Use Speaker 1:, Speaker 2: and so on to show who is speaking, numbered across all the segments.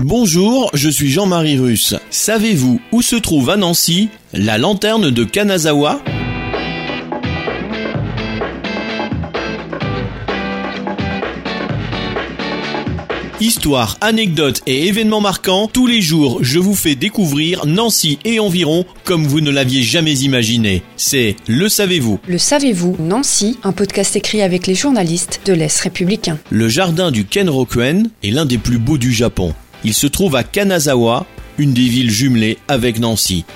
Speaker 1: Bonjour, je suis Jean-Marie Russe. Savez-vous où se trouve à Nancy la lanterne de Kanazawa? Histoire, anecdotes et événements marquants, tous les jours je vous fais découvrir Nancy et environ comme vous ne l'aviez jamais imaginé. C'est Le Savez-vous
Speaker 2: Le savez-vous, Nancy, un podcast écrit avec les journalistes de l'Est républicain.
Speaker 1: Le jardin du Kenrokuen est l'un des plus beaux du Japon. Il se trouve à Kanazawa, une des villes jumelées avec Nancy.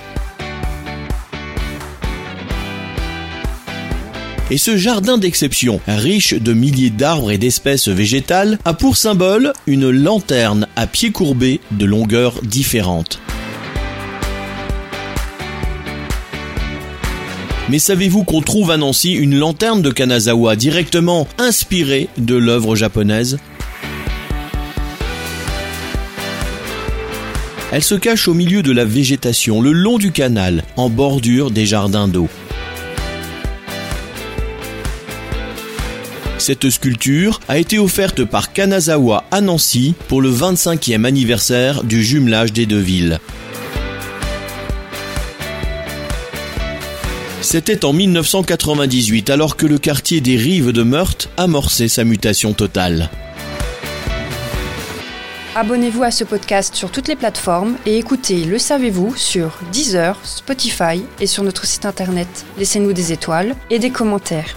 Speaker 1: Et ce jardin d'exception, riche de milliers d'arbres et d'espèces végétales, a pour symbole une lanterne à pieds courbés de longueurs différentes. Mais savez-vous qu'on trouve à Nancy une lanterne de Kanazawa directement inspirée de l'œuvre japonaise? Elle se cache au milieu de la végétation, le long du canal, en bordure des jardins d'eau. Cette sculpture a été offerte par Kanazawa à Nancy pour le 25e anniversaire du jumelage des deux villes. C'était en 1998 alors que le quartier des Rives de Meurthe amorçait sa mutation totale.
Speaker 2: Abonnez-vous à ce podcast sur toutes les plateformes et écoutez Le Savez-vous sur Deezer, Spotify et sur notre site internet. Laissez-nous des étoiles et des commentaires.